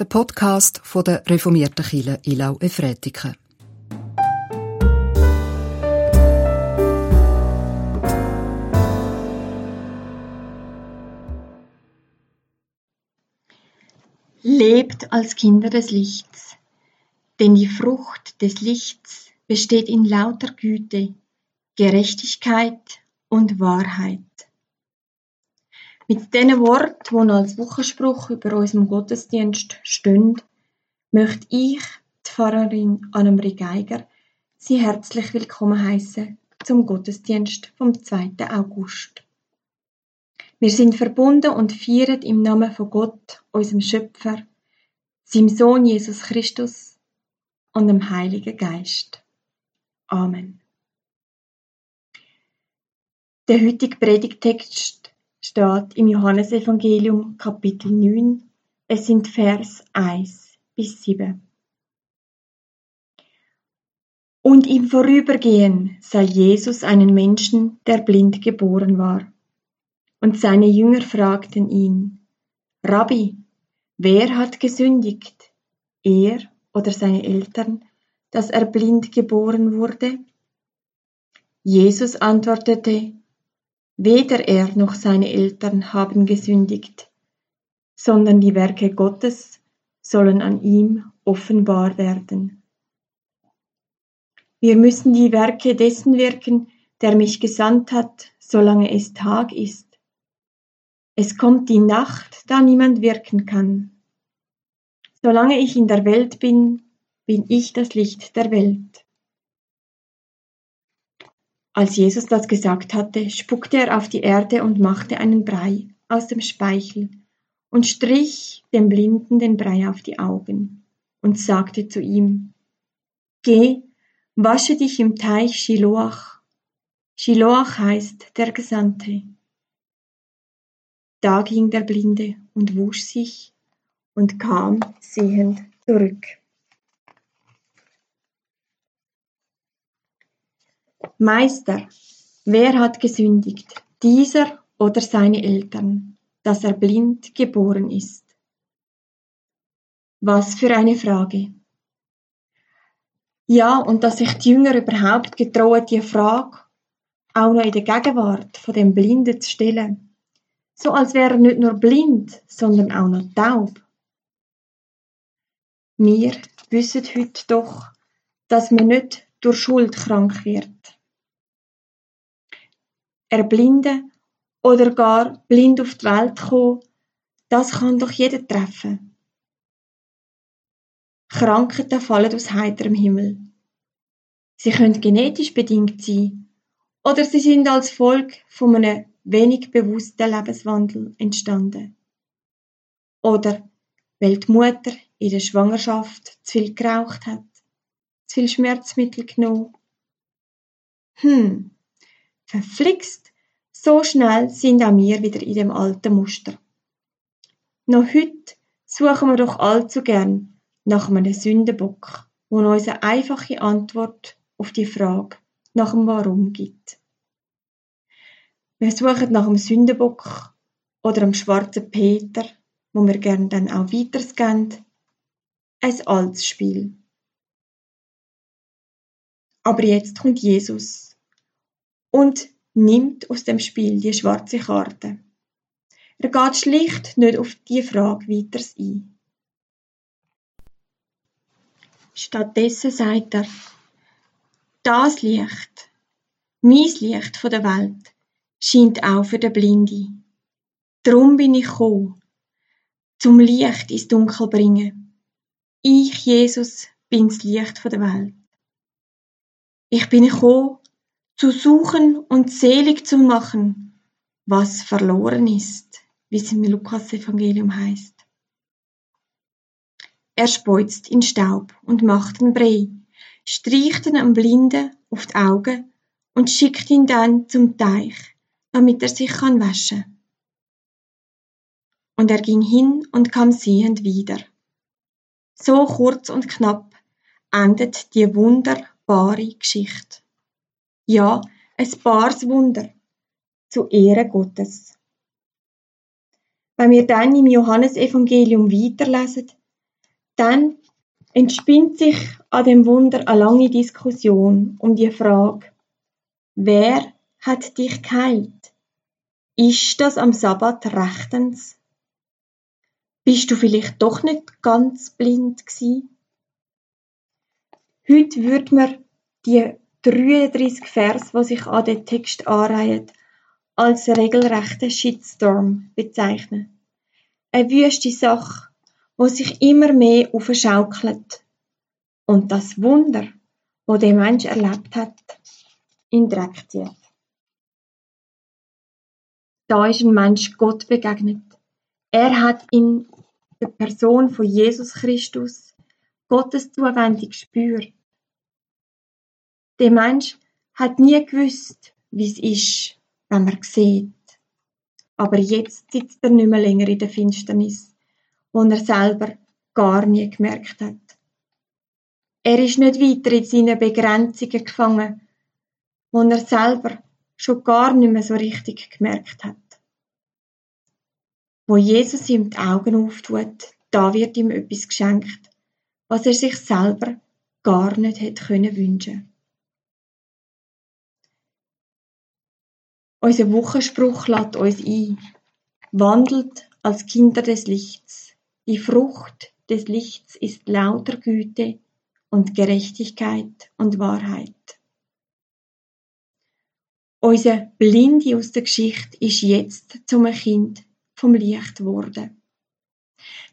der Podcast von der reformierten Kirche Ilau Efretiken. Lebt als Kinder des Lichts, denn die Frucht des Lichts besteht in lauter Güte, Gerechtigkeit und Wahrheit. Mit diesen Worten, die als Wochenspruch über unserem Gottesdienst stehen, möchte ich, die Pfarrerin Annemarie Geiger, Sie herzlich willkommen heißen zum Gottesdienst vom 2. August. Wir sind verbunden und feiern im Namen von Gott, unserem Schöpfer, seinem Sohn Jesus Christus und dem Heiligen Geist. Amen. Der heutige Predigtext steht im Johannesevangelium Kapitel 9. Es sind Vers 1 bis 7. Und im Vorübergehen sah Jesus einen Menschen, der blind geboren war. Und seine Jünger fragten ihn, Rabbi, wer hat gesündigt, er oder seine Eltern, dass er blind geboren wurde? Jesus antwortete, weder er noch seine Eltern haben gesündigt, sondern die Werke Gottes sollen an ihm offenbar werden. Wir müssen die Werke dessen wirken, der mich gesandt hat, solange es Tag ist. Es kommt die Nacht, da niemand wirken kann. Solange ich in der Welt bin, bin ich das Licht der Welt. Als Jesus das gesagt hatte, spuckte er auf die Erde und machte einen Brei aus dem Speichel und strich dem Blinden den Brei auf die Augen und sagte zu ihm, Geh, wasche dich im Teich Shiloach. Shiloach heißt der Gesandte. Da ging der Blinde und wusch sich und kam sehend zurück. Meister, wer hat gesündigt, dieser oder seine Eltern, dass er blind geboren ist? Was für eine Frage. Ja, und dass sich die Jünger überhaupt getrauen, die Frage auch noch in der Gegenwart von dem Blinden zu stellen so als wäre er nicht nur blind, sondern auch noch taub. Wir wissen heute doch, dass man nicht durch Schuld krank wird. Erblinden oder gar blind auf die Welt kommen, das kann doch jeder treffen. Krankheiten fallen aus heiterem Himmel. Sie können genetisch bedingt sein oder sie sind als Folge von einem wenig bewusster Lebenswandel entstanden. Oder weil die Mutter in der Schwangerschaft zu viel geraucht hat, zu viel Schmerzmittel genommen. Hm, verflixt, so schnell sind auch wir wieder in dem alten Muster. Noch heute suchen wir doch allzu gern nach einem Sündenbock, wo uns eine einfache Antwort auf die Frage nach dem Warum gibt. Wir suchen nach dem Sündenbock oder dem schwarzen Peter, wo wir gerne dann auch weitergeben. Ein altes Spiel. Aber jetzt kommt Jesus und nimmt aus dem Spiel die schwarze Karte. Er geht schlicht nicht auf die Frage weiter ein. Stattdessen sagt er, das Licht, mein Licht von der Welt, scheint auch für den Blinde. Drum bin ich gekommen, zum Licht ins Dunkel bringen. Ich, Jesus, bin das Licht der Welt. Ich bin gekommen, zu suchen und selig zu machen, was verloren ist, wie es im Lukas-Evangelium heißt. Er speuzt in Staub und macht einen Brei, streicht ihn am Blinden auf die Augen und schickt ihn dann zum Teich, damit er sich kann waschen. Und er ging hin und kam sehend wieder. So kurz und knapp endet die wunderbare Geschichte. Ja, ein paars Wunder zu Ehre Gottes. Wenn wir dann im Johannesevangelium weiterlesen, Dann entspinnt sich an dem Wunder eine lange Diskussion um die Frage, wer hat dich geheilt? Ist das am Sabbat rechtens? Bist du vielleicht doch nicht ganz blind gsi? Heute würde man die 33 Vers, die sich an den Text anreihen, als regelrechten Shitstorm bezeichnen. Eine wüste Sache, wo sich immer mehr aufschaukelt und das Wunder, wo der Mensch erlebt hat, in Dreck zieht. Da ist ein Mensch Gott begegnet. Er hat in der Person von Jesus Christus Gottes Zuwendung gespürt. Der Mensch hat nie gewusst, wie es ist, wenn man sieht. Aber jetzt sitzt er nicht mehr länger in der Finsternis wo er selber gar nie gemerkt hat. Er ist nicht weiter in seinen Begrenzungen gefangen, wo er selber schon gar nicht mehr so richtig gemerkt hat. Wo Jesus ihm die Augen auftut, da wird ihm etwas geschenkt, was er sich selber gar nicht hätte können wünschen. Unser Wochenspruch lädt uns ein. Wandelt als Kinder des Lichts. Die Frucht des Lichts ist lauter Güte und Gerechtigkeit und Wahrheit. Unser Blinde aus der Geschichte ist jetzt zum Kind vom Licht geworden.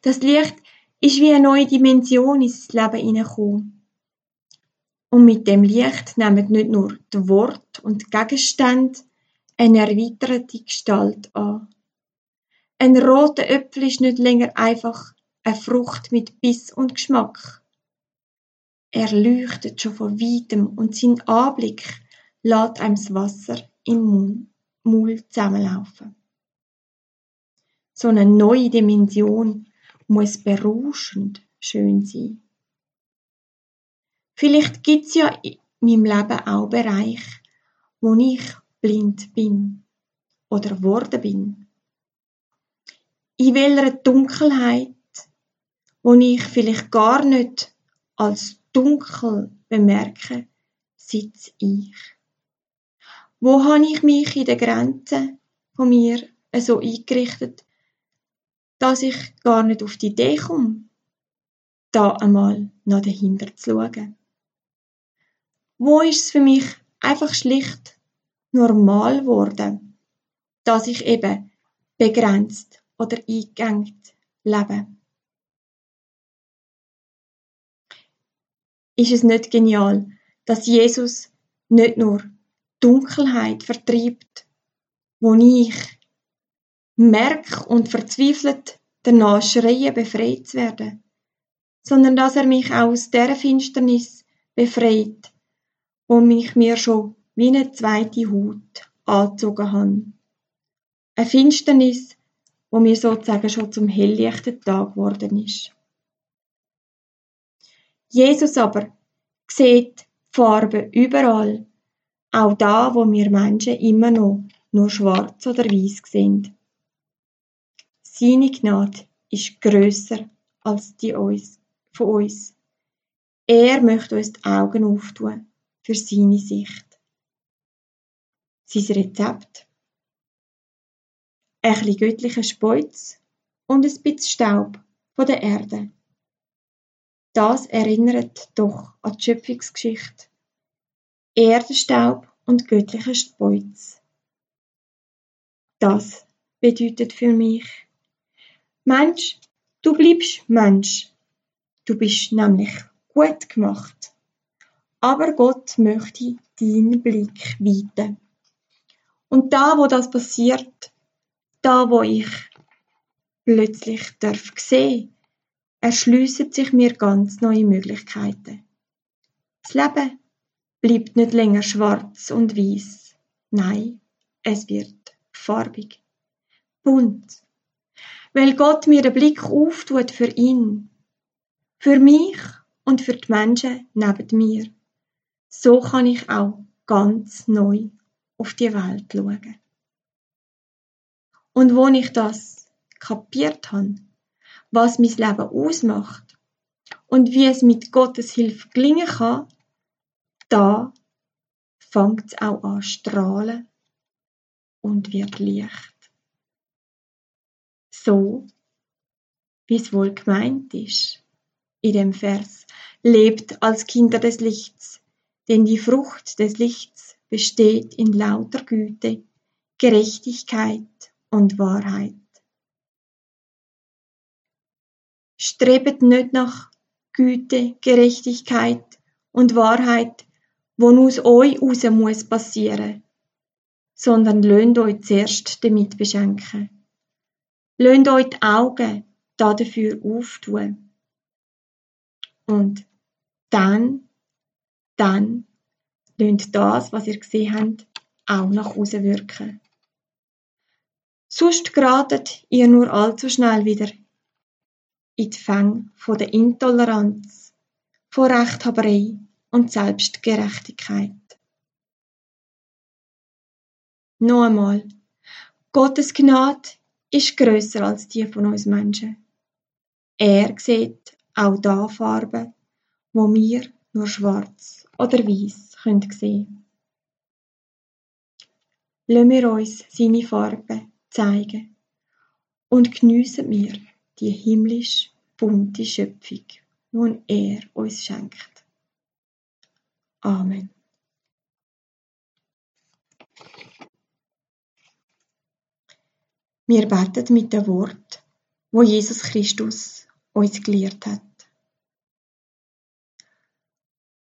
Das Licht ist wie eine neue Dimension ins Leben hineingekommen. Und mit dem Licht nehmen nicht nur die Wort und Gegenstände eine erweiterte Gestalt an. Ein roter Äpfel ist nicht länger einfach eine Frucht mit Biss und Geschmack. Er leuchtet schon von weitem und sein Anblick lässt einem das Wasser im Maul zusammenlaufen. So eine neue Dimension muss berauschend schön sein. Vielleicht gibt's ja in meinem Leben auch Bereiche, wo ich blind bin oder geworden bin in welcher Dunkelheit, wo ich vielleicht gar nicht als dunkel bemerke, sitze ich. Wo habe ich mich in der Grenze von mir so eingerichtet, dass ich gar nicht auf die Idee komme, da einmal nach dahinter zu schauen. Wo ist es für mich einfach schlicht normal geworden, dass ich eben begrenzt oder eingegangt leben. Ist es nicht genial, dass Jesus nicht nur Dunkelheit vertreibt, wo ich merke und verzweifelt danach schreie, befreit zu werden, sondern dass er mich auch aus der Finsternis befreit, wo mich mir schon wie eine zweite Haut angezogen hat. Eine Finsternis, wo mir sozusagen schon zum helllichten Tag geworden ist. Jesus aber sieht Farben überall, auch da, wo wir Menschen immer noch nur schwarz oder weiß sehen. Seine Gnade ist grösser als die uns, von uns. Er möchte uns die Augen auftun für seine Sicht. Sein Rezept ein bisschen göttlicher Speuz und ein bisschen Staub von der Erde. Das erinnert doch an die Schöpfungsgeschichte. Erdenstaub und göttlicher Speuz. Das bedeutet für mich, Mensch, du bleibst Mensch. Du bist nämlich gut gemacht. Aber Gott möchte deinen Blick weiten. Und da, wo das passiert, da wo ich plötzlich darf sehen, erschliessen sich mir ganz neue Möglichkeiten. Das Leben bleibt nicht länger schwarz und weiß. Nein, es wird farbig, bunt, weil Gott mir den Blick auftut für ihn, für mich und für die Menschen neben mir. So kann ich auch ganz neu auf die Welt schauen. Und wo ich das kapiert habe, was mein Leben ausmacht, und wie es mit Gottes Hilfe gelingen kann, da fängt es auch an strahlen und wird Licht. So, wie es wohl gemeint ist in dem Vers, lebt als Kinder des Lichts, denn die Frucht des Lichts besteht in lauter Güte, Gerechtigkeit und Wahrheit. Strebet nicht nach Güte, Gerechtigkeit und Wahrheit, wo aus euch raus muss passieren, sondern löhnt euch zuerst damit beschenken. Löhnt euch die Augen dafür auftun. Und dann, dann löhnt das, was ihr gesehen habt, auch nach außen wirken. Sonst geratet ihr nur allzu schnell wieder in die Fänge der Intoleranz, von Rechthaberei und Selbstgerechtigkeit. Noch einmal, Gottes Gnade ist grösser als die von uns Menschen. Er sieht auch da Farben, wo wir nur schwarz oder weiß sehen. Lassen wir uns seine Farben zeigen und geniessen wir die himmlisch bunte Schöpfung, die er uns schenkt. Amen. Wir beten mit dem Wort, wo Jesus Christus uns gelehrt hat.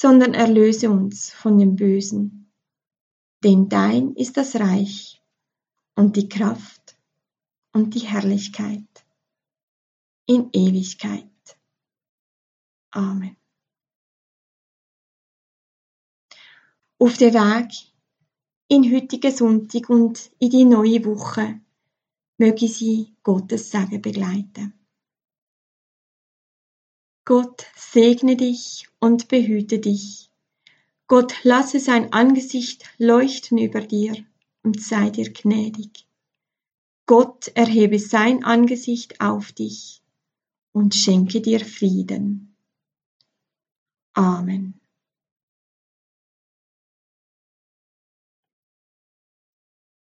sondern erlöse uns von dem Bösen. Denn dein ist das Reich und die Kraft und die Herrlichkeit in Ewigkeit. Amen. Auf dem Weg in heutigen Sonntag und in die neue Woche möge sie Gottes Segen begleiten. Gott segne dich und behüte dich. Gott lasse sein Angesicht leuchten über dir und sei dir gnädig. Gott erhebe sein Angesicht auf dich und schenke dir Frieden. Amen.